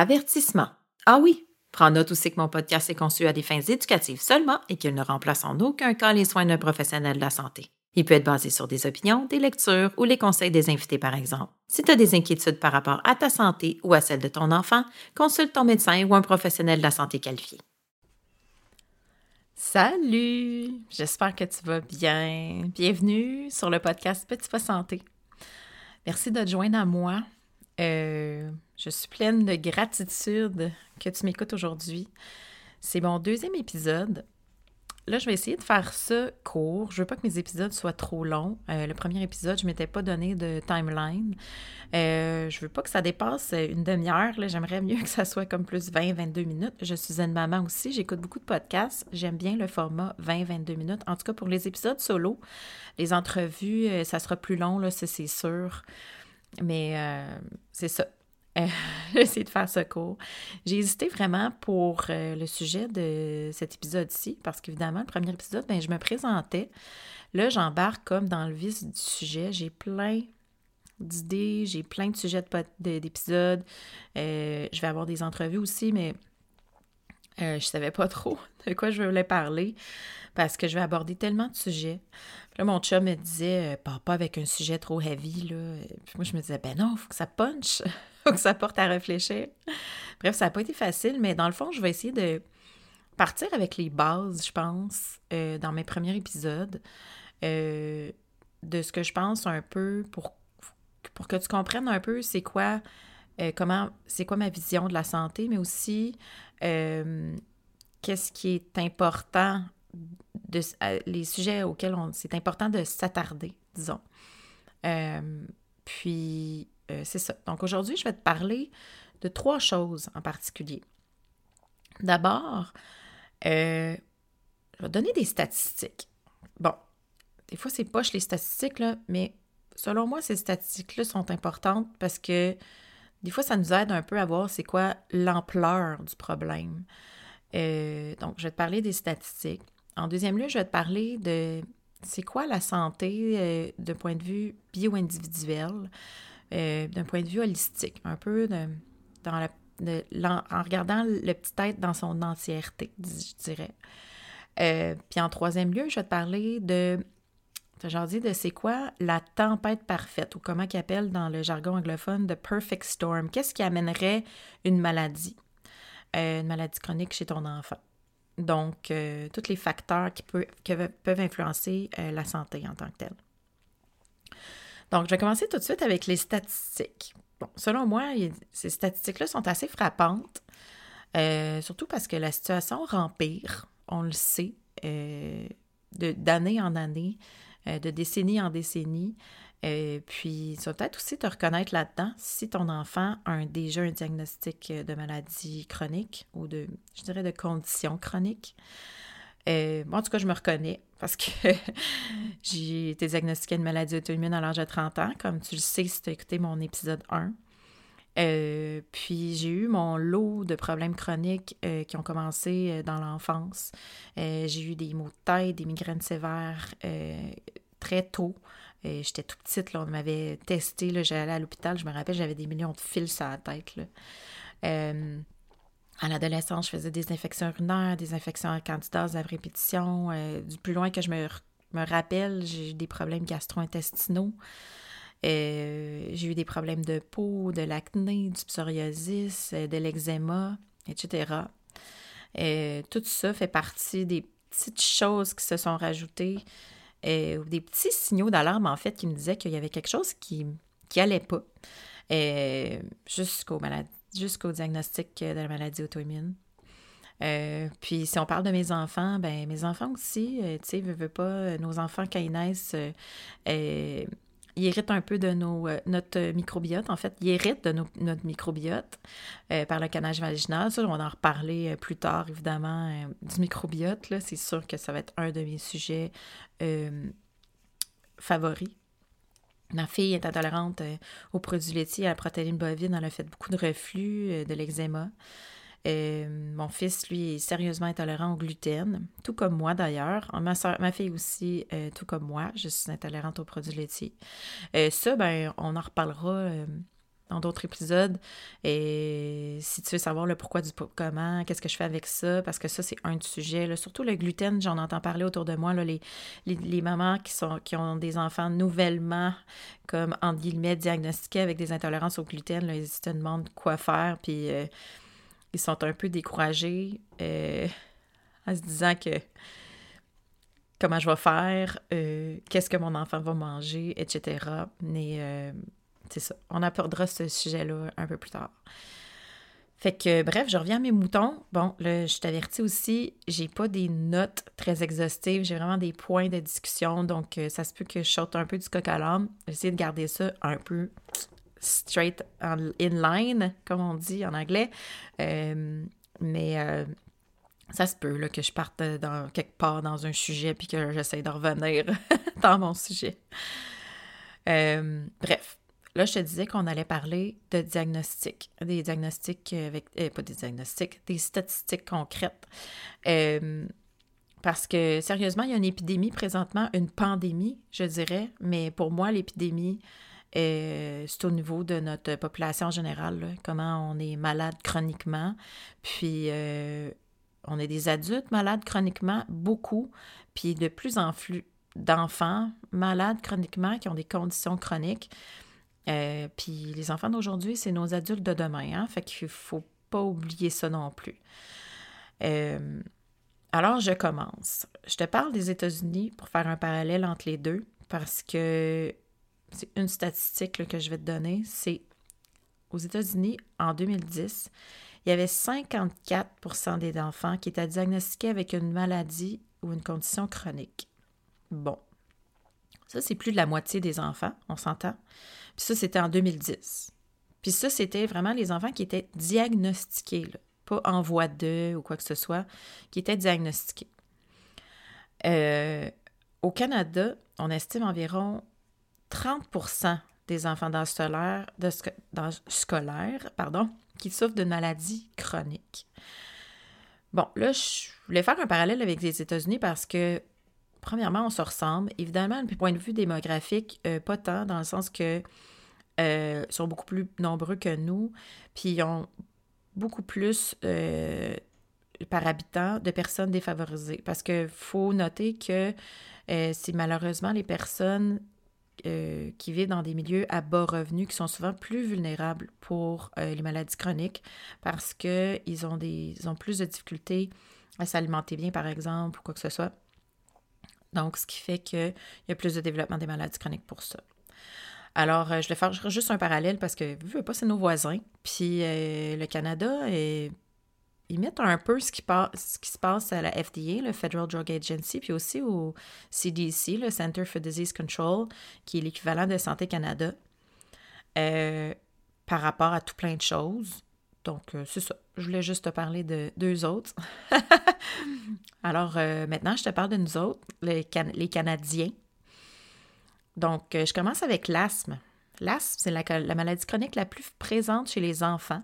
Avertissement. Ah oui, prends note aussi que mon podcast est conçu à des fins éducatives seulement et qu'il ne remplace en aucun cas les soins d'un professionnel de la santé. Il peut être basé sur des opinions, des lectures ou les conseils des invités, par exemple. Si tu as des inquiétudes par rapport à ta santé ou à celle de ton enfant, consulte ton médecin ou un professionnel de la santé qualifié. Salut! J'espère que tu vas bien. Bienvenue sur le podcast Petit Pas Santé. Merci de te joindre à moi. Euh, je suis pleine de gratitude que tu m'écoutes aujourd'hui. C'est mon deuxième épisode. Là, je vais essayer de faire ça court. Je veux pas que mes épisodes soient trop longs. Euh, le premier épisode, je m'étais pas donné de timeline. Euh, je veux pas que ça dépasse une demi-heure. J'aimerais mieux que ça soit comme plus 20-22 minutes. Je suis une maman aussi. J'écoute beaucoup de podcasts. J'aime bien le format 20-22 minutes. En tout cas, pour les épisodes solo, les entrevues, euh, ça sera plus long, c'est sûr. Mais euh, c'est ça. Euh, de faire ce cours. J'ai hésité vraiment pour euh, le sujet de cet épisode-ci, parce qu'évidemment, le premier épisode, ben, je me présentais. Là, j'embarque comme dans le vif du sujet. J'ai plein d'idées, j'ai plein de sujets d'épisodes. Euh, je vais avoir des entrevues aussi, mais je ne savais pas trop de quoi je voulais parler parce que je vais aborder tellement de sujets. là, mon chum me disait, pars pas avec un sujet trop heavy, là. Puis moi, je me disais, ben non, il faut que ça punch. Que ça porte à réfléchir. Bref, ça n'a pas été facile, mais dans le fond, je vais essayer de partir avec les bases, je pense, euh, dans mes premiers épisodes, euh, de ce que je pense un peu pour, pour que tu comprennes un peu c'est quoi, euh, comment, c'est quoi ma vision de la santé, mais aussi qu'est-ce qui est important, de, les sujets auxquels on, c'est important de s'attarder, disons. puis, euh, c'est ça. Donc aujourd'hui, je vais te parler de trois choses en particulier. D'abord, euh, je vais te donner des statistiques. Bon, des fois, c'est poche les statistiques, là, mais selon moi, ces statistiques-là sont importantes parce que des fois, ça nous aide un peu à voir c'est quoi l'ampleur du problème. Euh, donc, je vais te parler des statistiques. En deuxième lieu, je vais te parler de c'est quoi la santé d'un point de vue bio-individuel. Euh, d'un point de vue holistique, un peu de, dans la, en regardant le petit être dans son entièreté, je dirais. Euh, puis en troisième lieu, je vais te parler de, genre dit, de c'est quoi la tempête parfaite, ou comment qu'ils appellent dans le jargon anglophone the perfect storm. Qu'est-ce qui amènerait une maladie, euh, une maladie chronique chez ton enfant? Donc, tous les facteurs qui, peuvent influencer la santé en tant que telle. Donc, je vais commencer tout de suite avec les statistiques. Selon moi, ces statistiques-là sont assez frappantes, euh, surtout parce que la situation rempire, on le sait, euh, d'année en année, euh, de décennie en décennie. puis, ça va peut-être aussi te reconnaître là-dedans si ton enfant a déjà un diagnostic de maladie chronique ou de, je dirais, de condition chronique. Euh, en tout cas, je me reconnais parce que j'ai été diagnostiquée d'une maladie auto-immune à l'âge de 30 ans, comme tu le sais si tu as écouté mon épisode 1. Euh, puis j'ai eu mon lot de problèmes chroniques euh, qui ont commencé dans l'enfance. j'ai eu des maux de tête, des migraines sévères très tôt. J'étais tout petite, là, on m'avait testé, j'allais à l'hôpital, je me rappelle, j'avais des millions de fils sur la tête. Là. À l'adolescence, je faisais des infections urinaires, des infections à candidase à répétition. Euh, du plus loin que je me, me rappelle, j'ai eu des problèmes gastro-intestinaux. Euh, j'ai eu des problèmes de peau, de l'acné, du psoriasis, euh, de l'eczéma, etc. tout ça fait partie des petites choses qui se sont rajoutées, des petits signaux d'alarme, en fait, qui me disaient qu'il y avait quelque chose qui n'allait pas, jusqu'aux maladies jusqu'au diagnostic de la maladie auto-immune. Euh, puis si on parle de mes enfants, ben mes enfants aussi, euh, tu sais, veux, pas, euh, nos enfants quand ils naissent, ils héritent un peu de nos, notre microbiote, en fait, ils héritent de notre microbiote par le canage vaginal. On va en reparler plus tard, évidemment, du microbiote. Là, c'est sûr que ça va être un de mes sujets favoris Ma fille est intolérante euh, aux produits laitiers, à la protéine bovine. Elle a fait beaucoup de reflux, euh, de l'eczéma. Euh, mon fils, lui, est sérieusement intolérant au gluten, tout comme moi d'ailleurs. Ma, ma fille aussi, tout comme moi, je suis intolérante aux produits laitiers. ça, ben, on en reparlera dans d'autres épisodes. Et si tu veux savoir le pourquoi du comment, qu'est-ce que je fais avec ça, parce que ça, c'est un sujet. Surtout le gluten, j'en entends parler autour de moi, là, les, les, mamans qui, sont, qui ont des enfants nouvellement, comme en guillemets, diagnostiqués avec des intolérances au gluten, là, ils se demandent quoi faire, puis euh, ils sont un peu découragés euh, en se disant que comment je vais faire, euh, qu'est-ce que mon enfant va manger, etc. Mais c'est ça. On abordera ce sujet-là un peu plus tard. Fait que, bref, je reviens à mes moutons. Bon, là, je t'avertis aussi, j'ai pas des notes très exhaustives, j'ai vraiment des points de discussion, donc euh, ça se peut que je saute un peu du coq à l'âme. J'essaie de garder ça un peu straight in line, comme on dit en anglais. Euh, mais euh, ça se peut là, que je parte dans, quelque part dans un sujet puis que j'essaie de revenir dans mon sujet. bref, Là, je te disais qu'on allait parler de diagnostics, des diagnostics avec, euh, pas des diagnostics, des statistiques concrètes. Euh, parce que sérieusement, il y a une épidémie présentement, une pandémie, je dirais, mais pour moi, l'épidémie, euh, c'est au niveau de notre population générale, comment on est malade chroniquement, puis on est des adultes malades chroniquement, beaucoup, puis de plus en plus d'enfants malades chroniquement qui ont des conditions chroniques. Euh, puis les enfants d'aujourd'hui, c'est nos adultes de demain, hein? Fait qu'il faut pas oublier ça non plus. Euh, alors, je commence. Je te parle des États-Unis pour faire un parallèle entre les deux, parce que c'est une statistique que je vais te donner. C'est aux États-Unis, en 2010, il y avait 54% des enfants qui étaient diagnostiqués avec une maladie ou une condition chronique. Bon. Ça, c'est plus de la moitié des enfants, on s'entend. Ça, c'était en 2010. Puis ça, c'était vraiment les enfants qui étaient diagnostiqués, pas en voie de ou quoi que ce soit, qui étaient diagnostiqués. Euh, au Canada, on estime environ 30% des enfants dans scolaire pardon, qui souffrent de maladies chroniques. Bon, là, je voulais faire un parallèle avec les États-Unis parce que, premièrement, on se ressemble. Évidemment, du point de vue démographique, euh, pas tant, dans le sens que euh, sont beaucoup plus nombreux que nous, puis ils ont beaucoup plus euh, par habitant de personnes défavorisées. Parce qu'il faut noter que c'est malheureusement les personnes qui vivent dans des milieux à bas revenus qui sont souvent plus vulnérables pour les maladies chroniques parce qu'ils ont, des, ils ont plus de difficultés à s'alimenter bien, par exemple, ou quoi que ce soit. Donc, ce qui fait qu'il y a plus de développement des maladies chroniques pour ça. Alors, euh, je vais faire juste un parallèle parce que, vu pas, c'est nos voisins. Puis euh, le Canada, ils mettent un peu ce qui, se passe à la FDA, le Federal Drug Agency, puis aussi au CDC, le Center for Disease Control, qui est l'équivalent de Santé Canada, euh, par rapport à tout plein de choses. donc, c'est ça. Je voulais juste te parler de deux autres. Alors, euh, maintenant, je te parle de nous autres, les, Canadiens. Donc, je commence avec l'asthme. L'asthme, c'est la, la, maladie chronique la plus présente chez les enfants.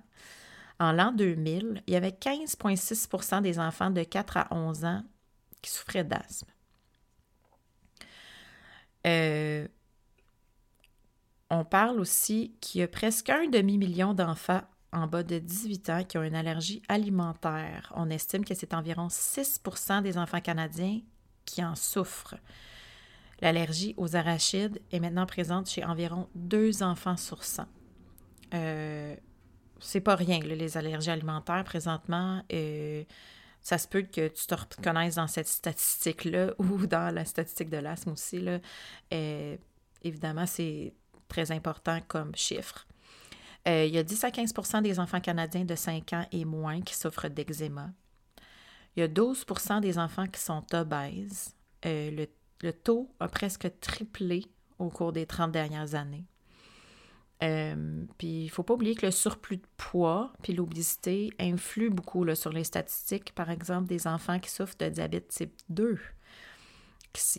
En l'an 2000, il y avait 15,6% des enfants de 4 à 11 ans qui souffraient d'asthme. Euh, on parle aussi qu'il y a presque un demi-million d'enfants en bas de 18 ans qui ont une allergie alimentaire. On estime que c'est environ 6% des enfants canadiens qui en souffrent. L'allergie aux arachides est maintenant présente chez environ 2 enfants sur 100. Euh, c'est pas rien, les allergies alimentaires présentement. Euh, ça se peut que tu te reconnaisses dans cette statistique-là ou dans la statistique de l'asthme aussi. Là. Euh, évidemment, c'est très important comme chiffre. Euh, il y a 10 à 15% des enfants canadiens de 5 ans et moins qui souffrent d'eczéma. Il y a 12% des enfants qui sont obèses. Euh, le, taux a presque triplé au cours des 30 dernières années. Euh, puis il ne faut pas oublier que le surplus de poids puis l'obésité influent beaucoup là, sur les statistiques, par exemple, des enfants qui souffrent de diabète type 2,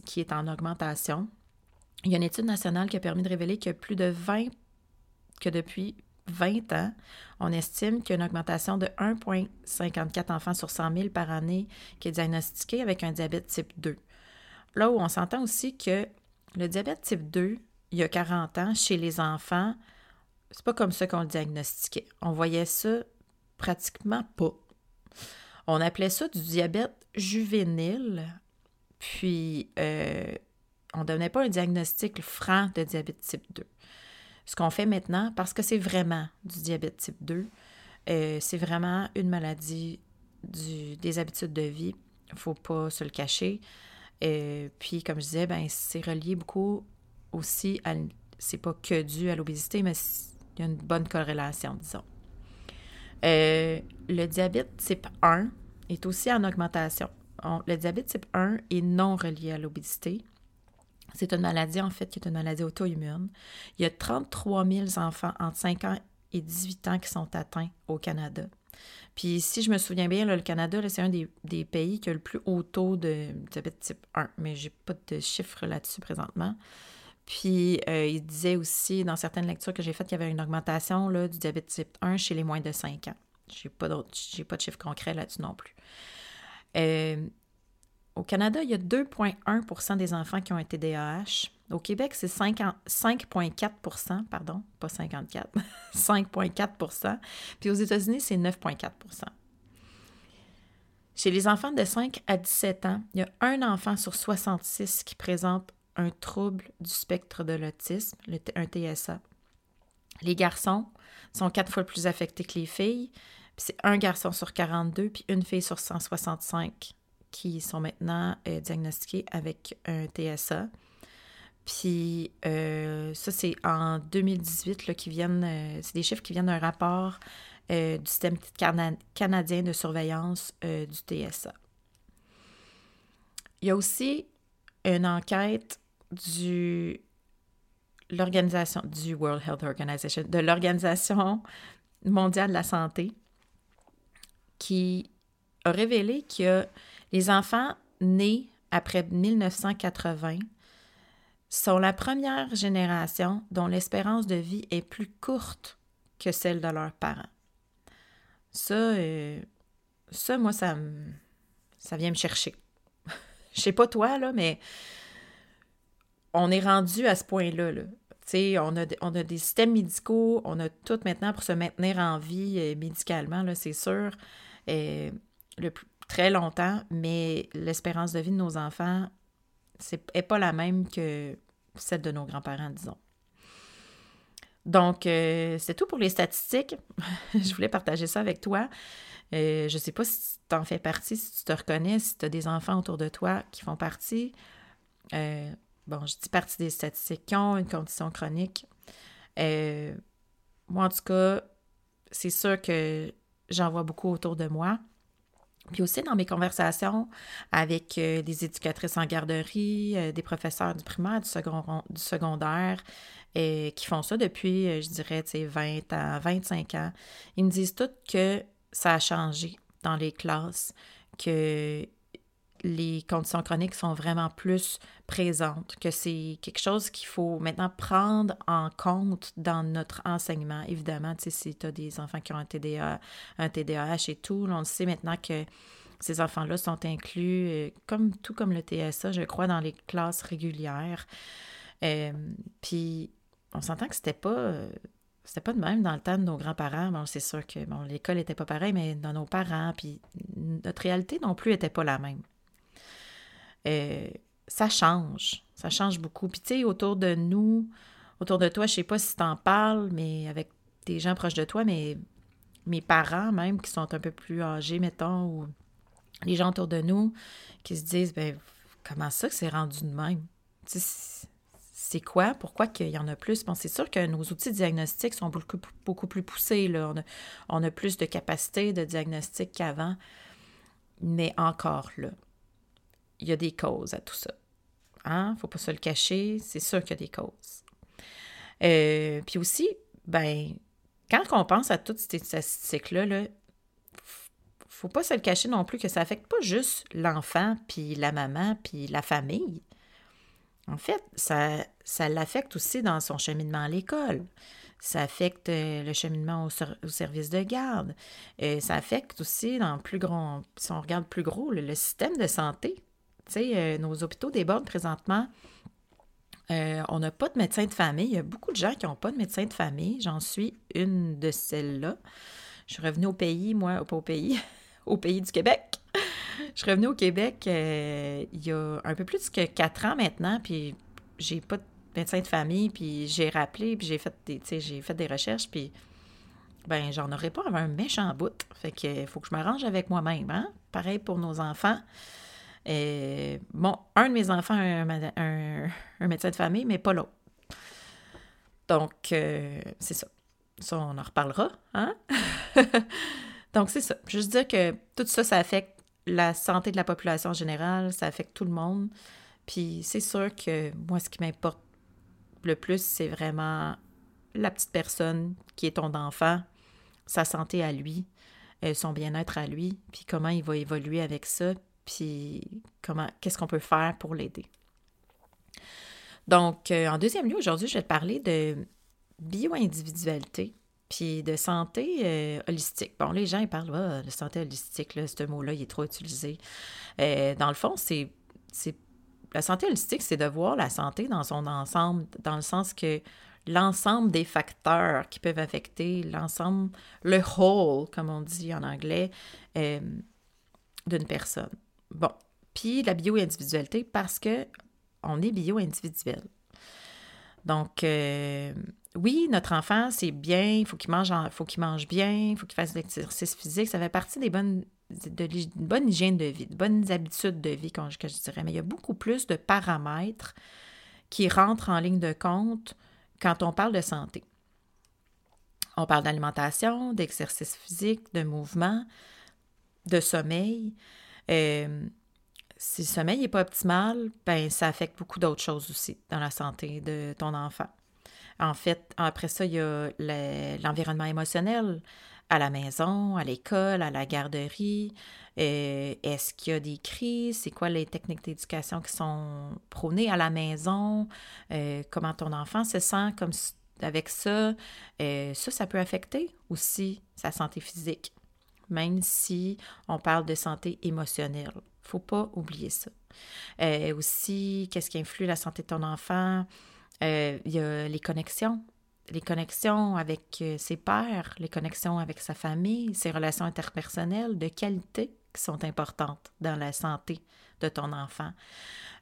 qui est en augmentation. Il y a une étude nationale qui a permis de révéler que plus de 20 que depuis 20 ans, on estime qu'il y a une augmentation de 1,54 enfants sur 100 000 par année qui est diagnostiqué avec un diabète type 2. Là où on s'entend aussi que le diabète type 2, il y a 40 ans, chez les enfants, c'est pas comme ça qu'on le diagnostiquait. On voyait ça pratiquement pas. On appelait ça du diabète juvénile, puis euh, on ne donnait pas un diagnostic franc de diabète type 2. Ce qu'on fait maintenant, parce que c'est vraiment du diabète type 2, euh, c'est vraiment une maladie des habitudes de vie. Il ne faut pas se le cacher. Euh, puis, comme je disais, ben, c'est relié beaucoup aussi à. C'est pas que dû à l'obésité, mais il y a une bonne corrélation, disons. Euh, le diabète type 1 est aussi en augmentation. le diabète type 1 est non relié à l'obésité. C'est une maladie, en fait, qui est une maladie auto-immune. Il y a 33 000 enfants entre 5 ans et 18 ans qui sont atteints au Canada. Puis, si je me souviens bien, le Canada, c'est un des, pays qui a le plus haut taux de diabète type 1, mais je n'ai pas de chiffres là-dessus présentement. Puis, euh, il disait aussi, dans certaines lectures que j'ai faites, qu'il y avait une augmentation du diabète type 1 chez les moins de 5 ans. Je n'ai pas, pas de chiffres concrets là-dessus non plus. Euh, au Canada, il y a 2,1% des enfants qui ont un TDAH. Au Québec, c'est 5,4% pardon, pas 54, 5,4% Puis aux États-Unis, c'est 9,4% Chez les enfants de 5 à 17 ans, il y a un enfant sur 66 qui présente un trouble du spectre de l'autisme, un TSA. Les garçons sont quatre fois plus affectés que les filles. C'est un garçon sur 42, puis une fille sur 165 qui sont maintenant euh, diagnostiqués avec un TSA. Puis euh, ça, c'est en 2018 là, qui viennent, euh, c'est des chiffres qui viennent d'un rapport du système canadien de surveillance du TSA. Il y a aussi une enquête du l'organisation du World Health Organization, de l'Organisation mondiale de la santé, qui a révélé qu'il y a les enfants nés après 1980 sont la première génération dont l'espérance de vie est plus courte que celle de leurs parents. Ça, euh, moi, ça, ça vient me chercher. Je sais pas toi, là, mais on est rendu à ce point-là. Là. On a, on a des systèmes médicaux, on a tout maintenant pour se maintenir en vie euh, médicalement, c'est sûr. Le très longtemps, mais l'espérance de vie de nos enfants n'est pas la même que celle de nos grands-parents, disons. Donc, euh, c'est tout pour les statistiques. je voulais partager ça avec toi. Euh, je ne sais pas si tu en fais partie, si tu te reconnais, si tu as des enfants autour de toi qui font partie. Euh, bon, je dis partie des statistiques qui ont une condition chronique. moi, en tout cas, c'est sûr que j'en vois beaucoup autour de moi. Puis aussi dans mes conversations avec euh, des éducatrices en garderie, euh, des professeurs du primaire, du, du secondaire, et qui font ça depuis, je dirais, 20 à 25 ans, ils me disent toutes que ça a changé dans les classes, que les conditions chroniques sont vraiment plus présentes, que c'est quelque chose qu'il faut maintenant prendre en compte dans notre enseignement. Évidemment, si tu as des enfants qui ont un TDA, un TDAH et tout, on sait maintenant que ces enfants-là sont inclus, euh, comme tout comme le TSA, je crois, dans les classes régulières. Euh, puis, on s'entend que c'était pas... Euh, c'était pas de même dans le temps de nos grands-parents. Bon, c'est sûr que bon, l'école n'était pas pareille, mais dans nos parents, puis notre réalité non plus n'était pas la même. Euh, ça change. Ça change beaucoup. Puis, tu sais, autour de nous, autour de toi, je sais pas si tu en parles, mais avec des gens proches de toi, mais mes parents même, qui sont un peu plus âgés, mettons, ou les gens autour de nous, qui se disent, ben comment ça que c'est rendu de même? c'est quoi? Pourquoi qu'il y en a plus? Bon, c'est sûr que nos outils diagnostiques sont beaucoup, beaucoup plus poussés. Là. On, a, on a plus de capacité de diagnostic qu'avant. Mais encore là, il y a des causes à tout ça. Hein? Faut pas se le cacher, c'est sûr qu'il y a des causes. Euh, puis aussi, ben, quand on pense à toutes ces statistiques-là, là, faut pas se le cacher non plus que ça affecte pas juste l'enfant, puis la maman, puis la famille. En fait, ça, ça l'affecte aussi dans son cheminement à l'école. Ça affecte euh, le cheminement au, service de garde. Euh, ça affecte aussi dans plus grand, si on regarde plus gros, le système de santé. Tu sais, euh, nos hôpitaux débordent présentement. Euh, on n'a pas de médecin de famille. Il y a beaucoup de gens qui n'ont pas de médecin de famille. J'en suis une de celles-là. Je suis revenue au pays, moi, pas au pays, au pays du Québec. Je suis revenue au Québec euh, il y a un peu plus que quatre ans maintenant, puis j'ai pas de médecin de famille, puis j'ai rappelé, puis j'ai fait des, j'ai fait des recherches, puis ben j'en aurais pas un méchant bout. Fait que faut que je m'arrange avec moi-même, hein? Pareil pour nos enfants. Et, bon, un de mes enfants a un, médecin de famille, mais pas l'autre. Donc, euh, c'est ça. Ça, on en reparlera. Hein? Donc, c'est ça. Juste dire que tout ça, ça affecte la santé de la population en général, ça affecte tout le monde. Puis c'est sûr que moi, ce qui m'importe le plus, c'est vraiment la petite personne qui est ton enfant, sa santé à lui, euh, son bien-être à lui, puis comment il va évoluer avec ça, puis comment, qu'est-ce qu'on peut faire pour l'aider. Donc, euh, en deuxième lieu, aujourd'hui, je vais te parler de bio-individualité puis de santé euh, holistique. Bon, les gens, ils parlent ah, de santé holistique, ce mot-là, il est trop utilisé. Euh, dans le fond, c'est, c'est la santé holistique, c'est de voir la santé dans son ensemble, dans le sens que l'ensemble des facteurs qui peuvent affecter l'ensemble, le whole, comme on dit en anglais, d'une personne. Bon, puis la bio-individualité parce que on est bio-individuel. Donc, euh, oui, notre enfant, c'est bien, il faut qu'il mange, faut qu'il mange bien, il faut qu'il fasse de l'exercice physique. Ça fait partie des bonnes, de, bonne hygiène de vie, de bonnes habitudes de vie, que je dirais. Mais il y a beaucoup plus de paramètres qui rentrent en ligne de compte quand on parle de santé. On parle d'alimentation, d'exercice physique, de mouvement, de sommeil. Euh, si le sommeil n'est pas optimal, ben, ça affecte beaucoup d'autres choses aussi dans la santé de ton enfant. En fait, après ça, il y a l'environnement émotionnel à la maison, à l'école, à la garderie. Euh, est-ce qu'il y a des crises? C'est quoi les techniques d'éducation qui sont prônées à la maison? Euh, comment ton enfant se sent avec ça? ça, ça peut affecter aussi sa santé physique même si on parle de santé émotionnelle. faut pas oublier ça. Euh, aussi, qu'est-ce qui influe la santé de ton enfant? Euh, il y a les connexions. Les connexions avec euh, ses pères, les connexions avec sa famille, ses relations interpersonnelles de qualité qui sont importantes dans la santé de ton enfant.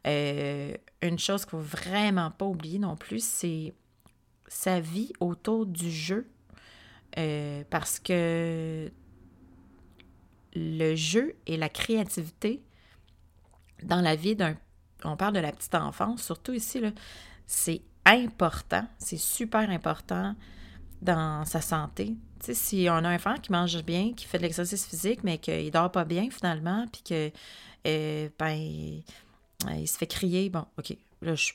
une chose qu'il ne faut vraiment pas oublier non plus, c'est sa vie autour du jeu. parce que le jeu et la créativité dans la vie d'un... On parle de la petite enfance, surtout ici, c'est important, c'est super important dans sa santé. Tu sais, si on a un enfant qui mange bien, qui fait de l'exercice physique, mais qu'il dort pas bien finalement, puis que, euh, ben, il, se fait crier, bon, OK, là, je,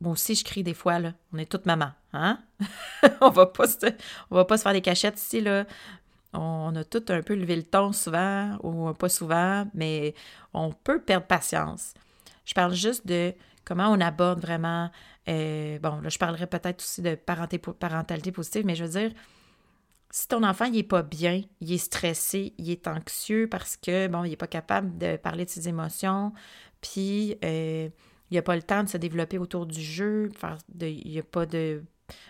moi aussi, je crie des fois, là. On est toutes maman, hein? on va on va pas se faire des cachettes ici, là. On a tout un peu levé le ton souvent, ou pas souvent, mais on peut perdre patience. Je parle juste de comment on aborde vraiment. Euh, bon, là, je parlerai peut-être aussi de parentalité positive, mais je veux dire, si ton enfant il pas bien, il est stressé, il est anxieux parce que bon, il est pas capable de parler de ses émotions, puis euh, il n'a pas le temps de se développer autour du jeu, il n'y a pas de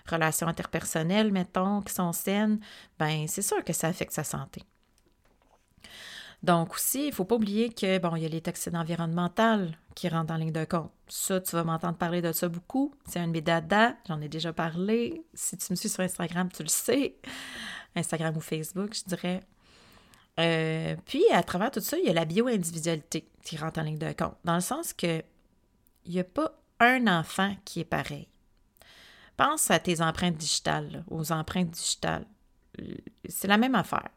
relations interpersonnelles, mettons, qui sont saines, ben c'est sûr que ça affecte sa santé. Donc aussi, il ne faut pas oublier que, bon, il y a les toxines environnementales qui rentrent en ligne de compte. Ça, tu vas m'entendre parler de ça beaucoup. C'est un de mes j'en ai déjà parlé. Si tu me suis sur Instagram, tu le sais. Instagram ou Facebook, je dirais. Euh, puis, à travers tout ça, il y a la bio-individualité qui rentre en ligne de compte. Dans le sens que il n'y a pas un enfant qui est pareil. Pense à tes empreintes digitales, aux empreintes digitales. C'est la même affaire.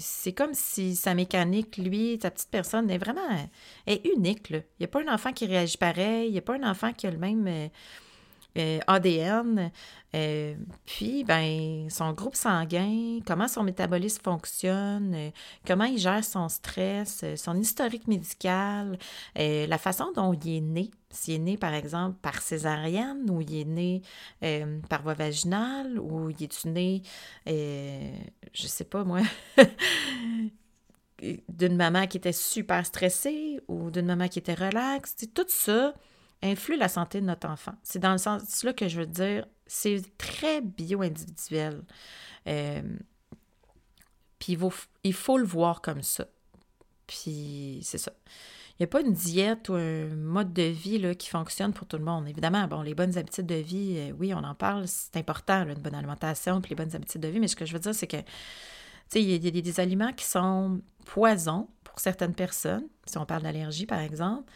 C'est comme si sa mécanique, lui, sa petite personne, est vraiment est unique. Il n'y a pas un enfant qui réagit pareil, il n'y a pas un enfant qui a le même euh, ADN. Euh, puis, ben, son groupe sanguin, comment son métabolisme fonctionne, euh, comment il gère son stress, son historique médical, la façon dont il est né. S'il est né, par exemple, par césarienne ou il est né par voie vaginale ou il est né, je sais pas moi, d'une maman qui était super stressée ou d'une maman qui était relaxe. Tout ça, influe la santé de notre enfant. C'est dans le sens là que je veux dire, c'est très bio-individuel. Euh, puis il faut, le voir comme ça. Puis c'est ça. Il n'y a pas une diète ou un mode de vie là, qui fonctionne pour tout le monde. Évidemment, bon, les bonnes habitudes de vie, euh, oui, on en parle, c'est important, une bonne alimentation, puis les bonnes habitudes de vie, mais ce que je veux dire, c'est que, il y, a des aliments qui sont poisons pour certaines personnes, si on parle d'allergie, par exemple,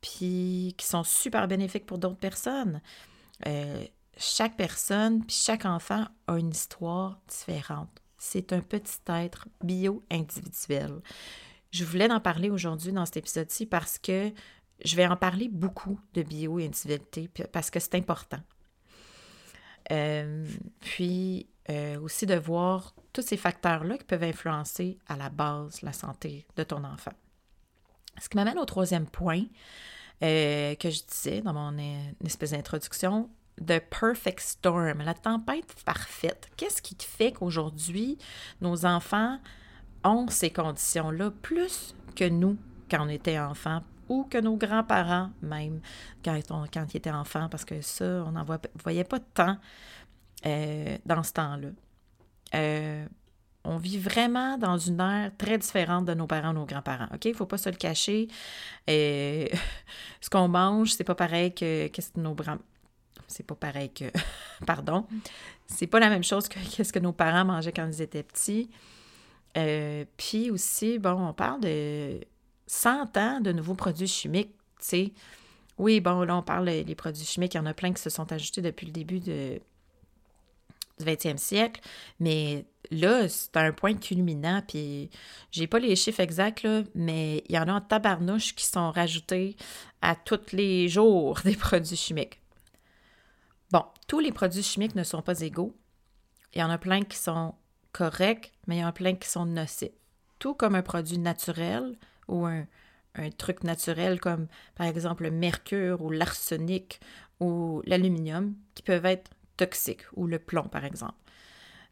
puis qui sont super bénéfiques pour d'autres personnes. Euh, chaque personne, puis chaque enfant a une histoire différente. C'est un petit être bio-individuel. Je voulais en parler aujourd'hui dans cet épisode-ci parce que je vais en parler beaucoup de bio-individualité parce que c'est important. Euh, puis euh, aussi de voir tous ces facteurs-là qui peuvent influencer à la base la santé de ton enfant. Ce qui m'amène au troisième point euh, que je disais dans mon euh, espèce d'introduction, The Perfect Storm, la tempête parfaite. Qu'est-ce qui fait qu'aujourd'hui, nos enfants ont ces conditions-là plus que nous quand on était enfants ou que nos grands-parents même quand, ils étaient enfants, parce que ça, on n'en voyait pas temps euh, dans ce temps-là on vit vraiment dans une ère très différente de nos parents, nos grands-parents. OK? Il ne faut pas se le cacher. Et ce qu'on mange, c'est pas pareil que qu'est-ce que nos grands c'est pas pareil que pardon. C'est pas la même chose que qu'est-ce que nos parents mangeaient quand ils étaient petits. Euh, puis aussi, bon, on parle de 100 ans de nouveaux produits chimiques, tu sais. Oui, bon, là, on parle des produits chimiques. Il y en a plein qui se sont ajoutés depuis le début de, du 20e siècle, mais là, c'est un point culminant, puis j'ai pas les chiffres exacts, mais il y en a en tabarnouche qui sont rajoutés à tous les jours des produits chimiques. Bon, tous les produits chimiques ne sont pas égaux. Il y en a plein qui sont corrects, mais il y en a plein qui sont nocifs. Tout comme un produit naturel ou un truc naturel comme par exemple le mercure ou l'arsenic ou l'aluminium qui peuvent être toxiques ou le plomb par exemple.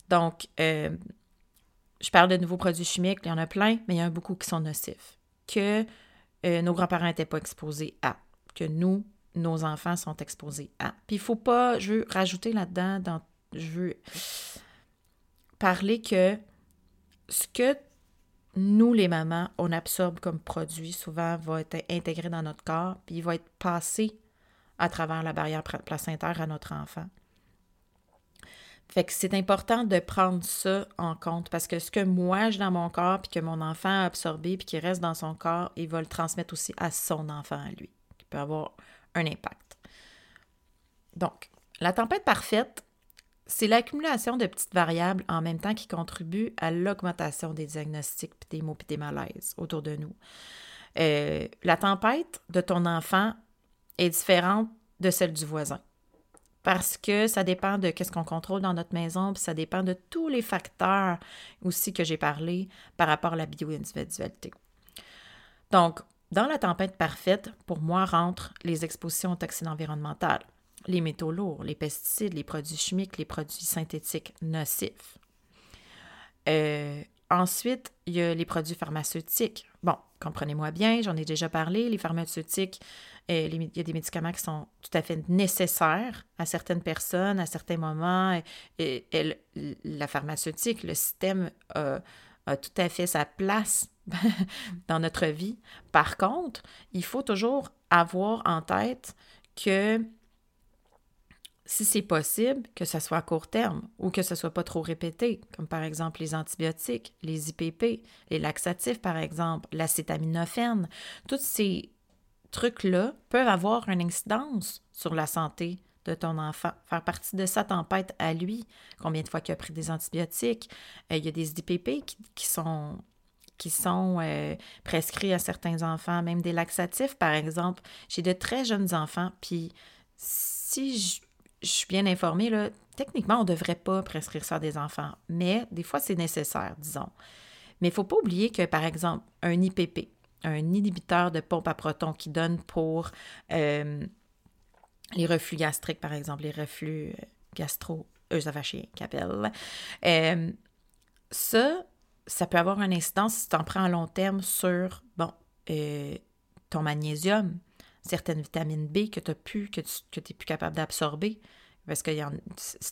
Donc, euh, je parle de nouveaux produits chimiques, il y en a plein, mais il y en a beaucoup qui sont nocifs, que euh, nos grands-parents n'étaient pas exposés à, que nous, nos enfants sont exposés à. Puis il faut pas, je veux rajouter là-dedans, dans, je veux parler que ce que nous, les mamans, on absorbe comme produit, souvent va être intégré dans notre corps, puis il va être passé à travers la barrière placentaire à notre enfant. Fait que c'est important de prendre ça en compte parce que ce que moi j'ai dans mon corps puis que mon enfant a absorbé puis qui reste dans son corps, il va le transmettre aussi à son enfant à lui, qui peut avoir un impact. Donc, la tempête parfaite, c'est l'accumulation de petites variables en même temps qui contribuent à l'augmentation des diagnostics, puis des maux, puis des malaises autour de nous. Euh, la tempête de ton enfant est différente de celle du voisin parce que ça dépend de qu'est-ce qu'on contrôle dans notre maison, puis ça dépend de tous les facteurs aussi que j'ai parlé par rapport à la bio-individualité. Donc, dans la tempête parfaite, pour moi, rentrent les expositions aux toxines environnementales, les métaux lourds, les pesticides, les produits chimiques, les produits synthétiques nocifs. Euh, ensuite, il y a les produits pharmaceutiques. Comprenez-moi bien, j'en ai déjà parlé, les pharmaceutiques, euh, il y a des médicaments qui sont tout à fait nécessaires à certaines personnes, à certains moments. Et, la pharmaceutique, le système a tout à fait sa place dans notre vie. Par contre, il faut toujours avoir en tête que si c'est possible, que ce soit à court terme ou que ce soit pas trop répété, comme par exemple les antibiotiques, les IPP, les laxatifs par exemple, l'acétaminophène, tous ces trucs-là peuvent avoir une incidence sur la santé de ton enfant, faire partie de sa tempête à lui. Combien de fois il a pris des antibiotiques? Euh, il y a des IPP qui, sont qui sont euh, prescrits à certains enfants, même des laxatifs, par exemple. J'ai de très jeunes enfants, puis si je, je suis bien informée, là, techniquement, on ne devrait pas prescrire ça à des enfants, mais des fois, c'est nécessaire, disons. Mais il ne faut pas oublier que, par exemple, un IPP, un inhibiteur de pompe à protons qui donne pour euh, les reflux gastriques, par exemple, les reflux euh, gastro-œsophagiens qu'appelle. Euh, ça, ça peut avoir une incidence si tu en prends à long terme sur, bon, ton magnésium, certaines vitamines B que tu plus, que tu n'es plus capable d'absorber. Parce que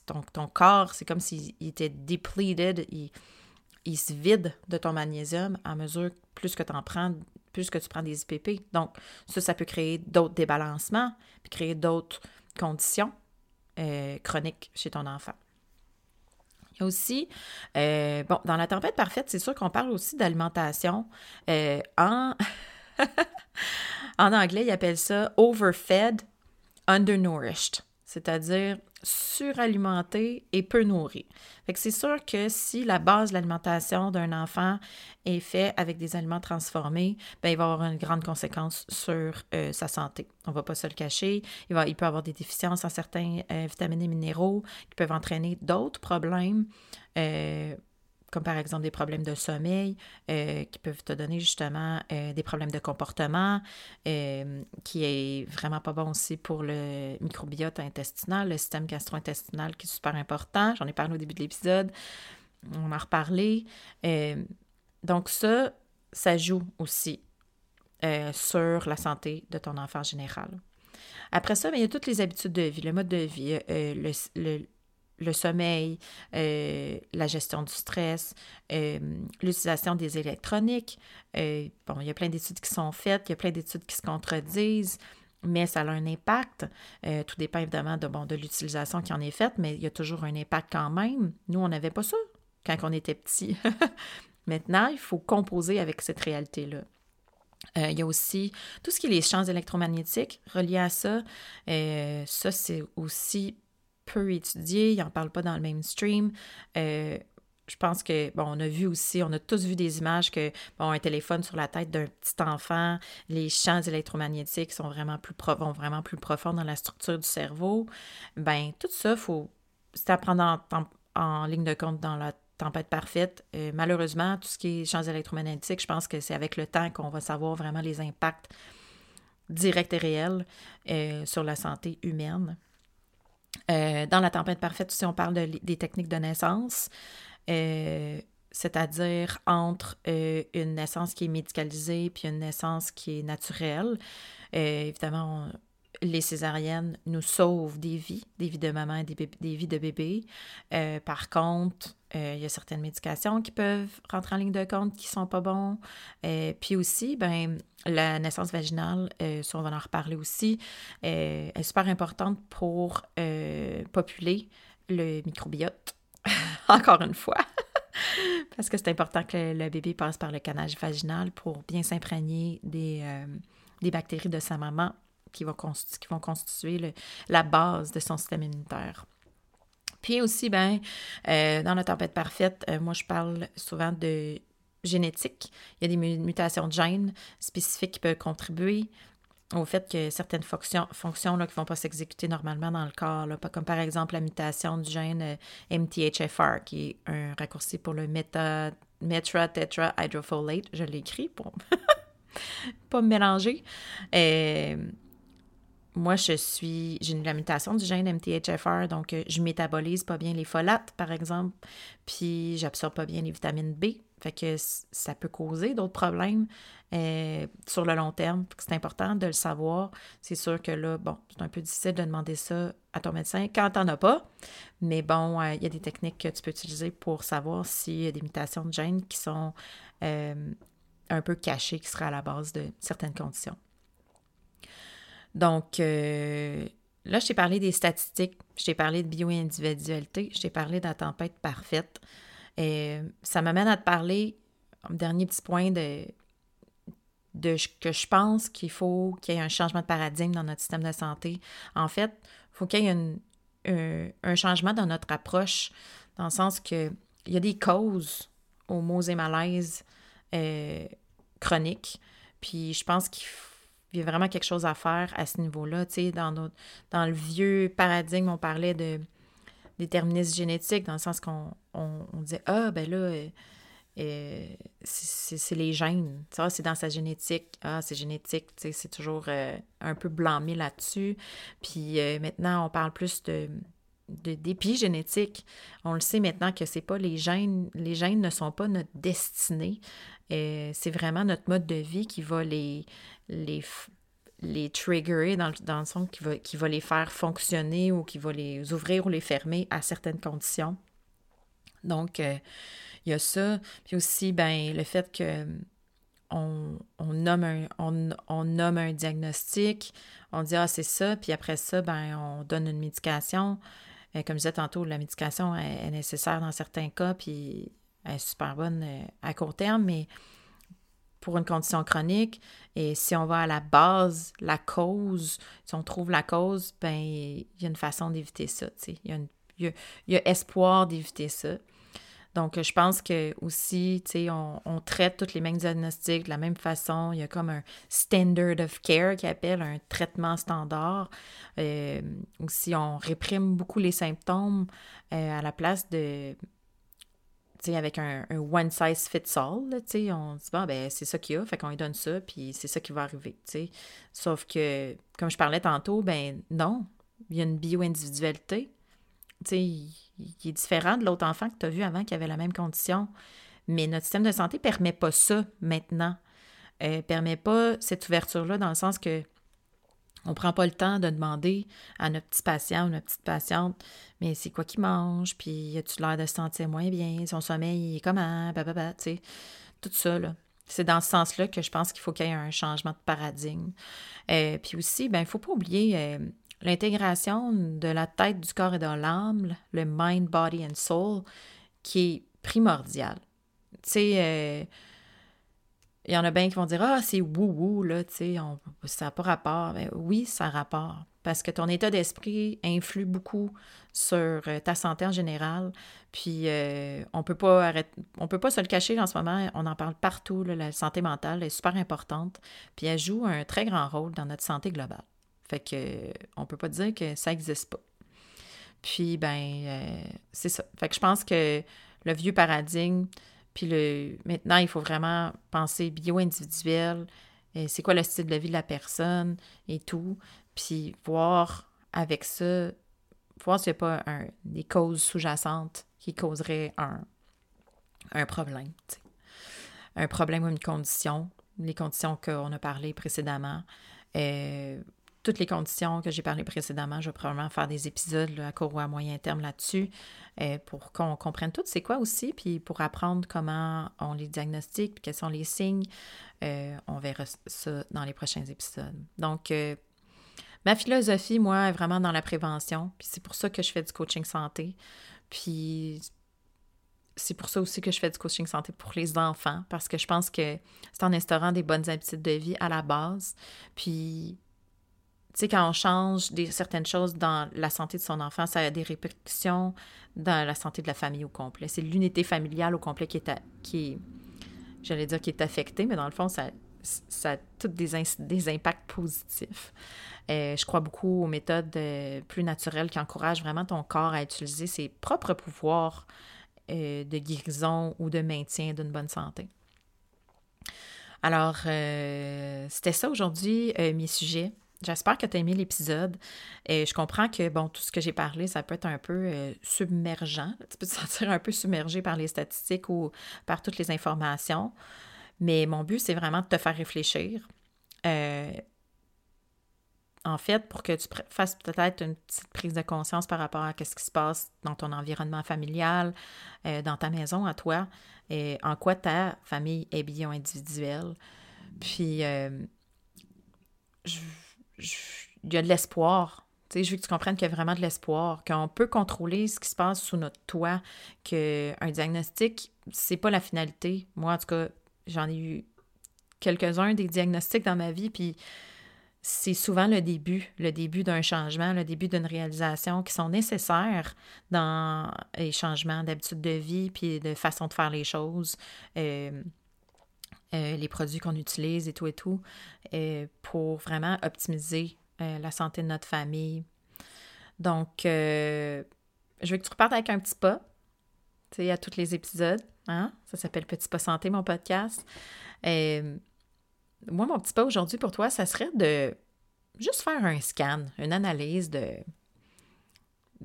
ton, ton, corps, c'est comme s'il était depleted, il, il, se vide de ton magnésium à mesure plus que tu en prends, plus que tu prends des IPP. Donc, ça, ça peut créer d'autres débalancements, puis créer d'autres conditions euh, chroniques chez ton enfant. Il y a aussi, euh, bon, dans la tempête parfaite, c'est sûr qu'on parle aussi d'alimentation euh, en en anglais, ils appellent ça overfed, undernourished, c'est-à-dire suralimenté et peu nourri. C'est sûr que si la base de l'alimentation d'un enfant est faite avec des aliments transformés, ben il va avoir une grande conséquence sur euh, sa santé. On ne va pas se le cacher. Il, va, il peut avoir des déficiences en certains euh, vitamines et minéraux qui peuvent entraîner d'autres problèmes. Euh, comme par exemple des problèmes de sommeil euh, qui peuvent te donner justement euh, des problèmes de comportement, euh, qui est vraiment pas bon aussi pour le microbiote intestinal, le système gastro-intestinal qui est super important. J'en ai parlé au début de l'épisode, on en reparlé. donc ça, ça joue aussi sur la santé de ton enfant en général. Après ça, ben, il y a toutes les habitudes de vie, le mode de vie, le sommeil, euh, la gestion du stress, euh, l'utilisation des électroniques. Euh, bon, il y a plein d'études qui sont faites, il y a plein d'études qui se contredisent, mais ça a un impact. tout dépend évidemment de, bon, de l'utilisation qui en est faite, mais il y a toujours un impact quand même. Nous, on n'avait pas ça quand on était petit. Maintenant, il faut composer avec cette réalité-là. il y a aussi tout ce qui est les champs électromagnétiques reliés à ça. ça, c'est aussi peu étudié, il n'en parle pas dans le mainstream. Euh, je pense que, bon, on a vu aussi, on a tous vu des images que, bon, un téléphone sur la tête d'un petit enfant, les champs électromagnétiques sont vraiment plus vont vraiment plus profonds dans la structure du cerveau. Ben, tout ça, faut, c'est à prendre en, ligne de compte dans la tempête parfaite. Euh, malheureusement, tout ce qui est champs électromagnétiques, je pense que c'est avec le temps qu'on va savoir vraiment les impacts directs et réels euh, sur la santé humaine. Euh, dans la tempête parfaite aussi, on parle des techniques de naissance, euh, c'est-à-dire entre euh, une naissance qui est médicalisée puis une naissance qui est naturelle. évidemment, les césariennes nous sauvent des vies, des vies de maman et des, vies de bébés. par contre, il y a certaines médications qui peuvent rentrer en ligne de compte qui sont pas bons. puis aussi, ben, la naissance vaginale, euh, on va en reparler aussi, euh, est super importante pour euh, populer le microbiote, encore une fois, parce que c'est important que le, bébé passe par le canal vaginal pour bien s'imprégner des, des, bactéries de sa maman qui, qui vont constituer la base de son système immunitaire. Puis aussi, ben, euh, dans la tempête parfaite, euh, moi, je parle souvent de génétique. Il y a des mutations de gènes spécifiques qui peuvent contribuer au fait que certaines fonctions, fonctions là, qui ne vont pas s'exécuter normalement dans le corps, comme par exemple la mutation du gène euh, MTHFR, qui est un raccourci pour le méta, metra tetra hydrofolate. Je l'ai écrit pour pas me mélanger. Moi, je suis, j'ai une mutation du gène MTHFR, donc euh, je métabolise pas bien les folates, par exemple, puis j'absorbe pas bien les vitamines B. Fait que ça peut causer d'autres problèmes euh, sur le long terme. C'est important de le savoir. C'est sûr que là, bon, c'est un peu difficile de demander ça à ton médecin quand tu n'en as pas. Mais bon, euh, il y a des techniques que tu peux utiliser pour savoir s'il y a des mutations de gènes qui sont un peu cachées, qui seraient à la base de certaines conditions. Donc, euh, là, je t'ai parlé des statistiques, je t'ai parlé de bio-individualité, je t'ai parlé de la tempête parfaite. Et ça m'amène à te parler, dernier petit point, de, de que je pense qu'il faut qu'il y ait un changement de paradigme dans notre système de santé. En fait, il faut qu'il y ait un, changement dans notre approche, dans le sens que il y a des causes aux maux et malaises euh, chroniques. Puis je pense qu'il faut il y a vraiment quelque chose à faire à ce niveau-là. Tu sais, dans, le vieux paradigme, on parlait de déterminisme génétique, dans le sens qu'on on, disait Ah, ben là, euh, euh, c'est les gènes. Ça, c'est dans sa génétique. Ah, c'est génétique. C'est toujours euh, un peu blâmé là-dessus. Puis maintenant, on parle plus de d'épigénétique. On le sait maintenant que c'est pas les gènes, les gènes ne sont pas notre destinée. C'est vraiment notre mode de vie qui va les, les, les triggerer dans, dans le sens qui va, va les faire fonctionner ou qui va les ouvrir ou les fermer à certaines conditions. Donc, euh, il y a ça. Puis aussi, ben, le fait que on, nomme un, on, nomme un diagnostic, on dit Ah, c'est ça, puis après ça, ben, on donne une médication. Euh, comme je disais tantôt, la médication est, nécessaire dans certains cas, puis est super bonne euh, à court terme, mais pour une condition chronique. Et si on va à la base, la cause, si on trouve la cause, ben il y a une façon d'éviter ça. Il y, a il, y a, espoir d'éviter ça. Donc, je pense que aussi, sais, on, traite toutes les mêmes diagnostics de la même façon. Il y a comme un standard of care qui appelle un traitement standard. Euh, aussi, on réprime beaucoup les symptômes euh, à la place de avec un, one size fits all, on dit, bon, ben, c'est ça qu'il y a, fait qu'on lui donne ça, puis c'est ça qui va arriver, Sauf que, comme je parlais tantôt, ben, non, il y a une bio-individualité. il, est différent de l'autre enfant que tu as vu avant qui avait la même condition. Mais notre système de santé ne permet pas ça maintenant. ne euh, permet pas cette ouverture-là dans le sens que on ne prend pas le temps de demander à notre petit patient ou notre petite patiente, mais c'est quoi qu'il mange, puis as-tu l'air de se sentir moins bien, son sommeil est comment, bah, tu sais, tout ça, là. C'est dans ce sens-là que je pense qu'il faut qu'il y ait un changement de paradigme. Euh, puis aussi, ben, il ne faut pas oublier euh, l'intégration de la tête, du corps et de l'âme, le mind, body and soul, qui est primordial. Tu sais, euh, il y en a bien qui vont dire Ah, c'est wou-wou, là, tu sais, ça n'a pas rapport. Ben, oui, ça a rapport. Parce que ton état d'esprit influe beaucoup sur euh, ta santé en général. Puis euh, on peut pas arrêter, on peut pas se le cacher en ce moment. On en parle partout. la santé mentale est super importante. Puis elle joue un très grand rôle dans notre santé globale. Fait que on peut pas dire que ça n'existe pas. Puis ben euh, c'est ça. Fait que je pense que le vieux paradigme, puis le, maintenant, il faut vraiment penser bio-individuel, c'est quoi le style de vie de la personne et tout, puis voir avec ça, voir s'il n'y a pas des causes sous-jacentes qui causeraient un, un problème. Un problème ou une condition, les conditions qu'on a parlé précédemment. Euh, toutes les conditions que j'ai parlé précédemment. Je vais probablement faire des épisodes à court ou à moyen terme là-dessus euh, pour qu'on comprenne tout c'est quoi aussi, puis pour apprendre comment on les diagnostique, puis quels sont les signes. Euh, on verra ça dans les prochains épisodes. Donc, euh, ma philosophie, moi, est vraiment dans la prévention, puis c'est pour ça que je fais du coaching santé. Puis c'est pour ça aussi que je fais du coaching santé pour les enfants, parce que je pense que c'est en instaurant des bonnes habitudes de vie à la base. Puis sais, quand on change des, certaines choses dans la santé de son enfant, ça a des répercussions dans la santé de la famille au complet. C'est l'unité familiale au complet qui est, qui j'allais dire qui est affectée, mais dans le fond, ça, ça a tous des, des impacts positifs. Euh, je crois beaucoup aux méthodes euh, plus naturelles qui encouragent vraiment ton corps à utiliser ses propres pouvoirs euh, de guérison ou de maintien d'une bonne santé. Alors, c'était ça aujourd'hui, mes sujets. J'espère que tu as aimé l'épisode. Et je comprends que, bon, tout ce que j'ai parlé, ça peut être un peu euh, submergent. Tu peux te sentir un peu submergé par les statistiques ou par toutes les informations. Mais mon but, c'est vraiment de te faire réfléchir. Euh, en fait, pour que tu fasses peut-être une petite prise de conscience par rapport à ce qui se passe dans ton environnement familial, euh, dans ta maison à toi, et en quoi ta famille est bio-individuelle. Puis, je il y a de l'espoir. Tu sais, je veux que tu comprennes qu'il y a vraiment de l'espoir, qu'on peut contrôler ce qui se passe sous notre toit, qu'un diagnostic, c'est pas la finalité. Moi, en tout cas, j'en ai eu quelques-uns des diagnostics dans ma vie, puis c'est souvent le début, le début d'un changement, le début d'une réalisation qui sont nécessaires dans les changements d'habitude de vie, puis de façon de faire les choses. Euh, euh, les produits qu'on utilise et tout et tout, euh, pour vraiment optimiser euh, la santé de notre famille. Donc, je veux que tu repartes avec un petit pas, tu sais, à tous les épisodes. Hein? Ça s'appelle Petit pas santé, mon podcast. moi, mon petit pas aujourd'hui pour toi, ça serait de juste faire un scan, une analyse de,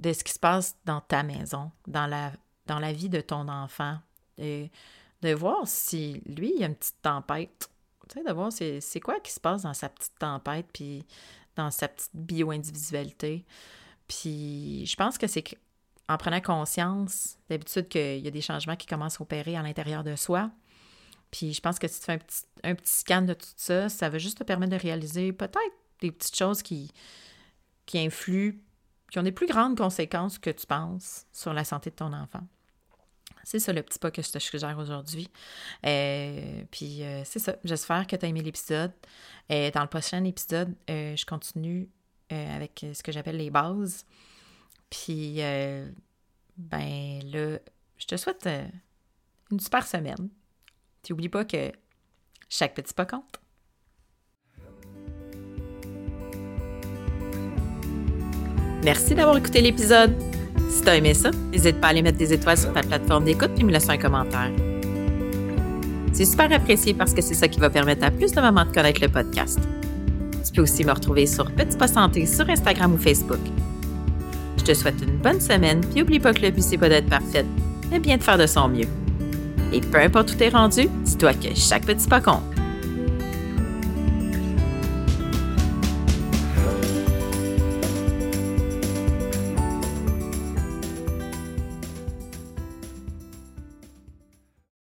ce qui se passe dans ta maison, dans la, dans la vie de ton enfant. De voir si lui, il a une petite tempête. Tu sais, de voir c'est quoi qui se passe dans sa petite tempête, puis dans sa petite bio-individualité. Puis je pense que c'est en prenant conscience, d'habitude, qu'il y a des changements qui commencent à opérer à l'intérieur de soi. Puis je pense que si tu fais un petit, un petit scan de tout ça, ça va juste te permettre de réaliser peut-être des petites choses qui, qui influent, qui ont des plus grandes conséquences que tu penses sur la santé de ton enfant. C'est ça le petit pas que je te suggère aujourd'hui. Euh, puis euh, c'est ça. J'espère que tu as aimé l'épisode. Euh, dans le prochain épisode, je continue avec ce que j'appelle les bases. Puis ben là, je te souhaite une super semaine. Tu n'oublies pas que chaque petit pas compte. Merci d'avoir écouté l'épisode. Si t'as aimé ça, n'hésite pas à aller mettre des étoiles sur ta plateforme d'écoute et me laisser un commentaire. C'est super apprécié parce que c'est ça qui va permettre à plus de mamans de connaître le podcast. Tu peux aussi me retrouver sur Petit Pas Santé sur Instagram ou Facebook. Je te souhaite une bonne semaine, puis n'oublie pas que le but c'est pas d'être parfaite, mais bien de faire de son mieux. Et peu importe où t'es rendu, dis-toi que chaque petit pas compte.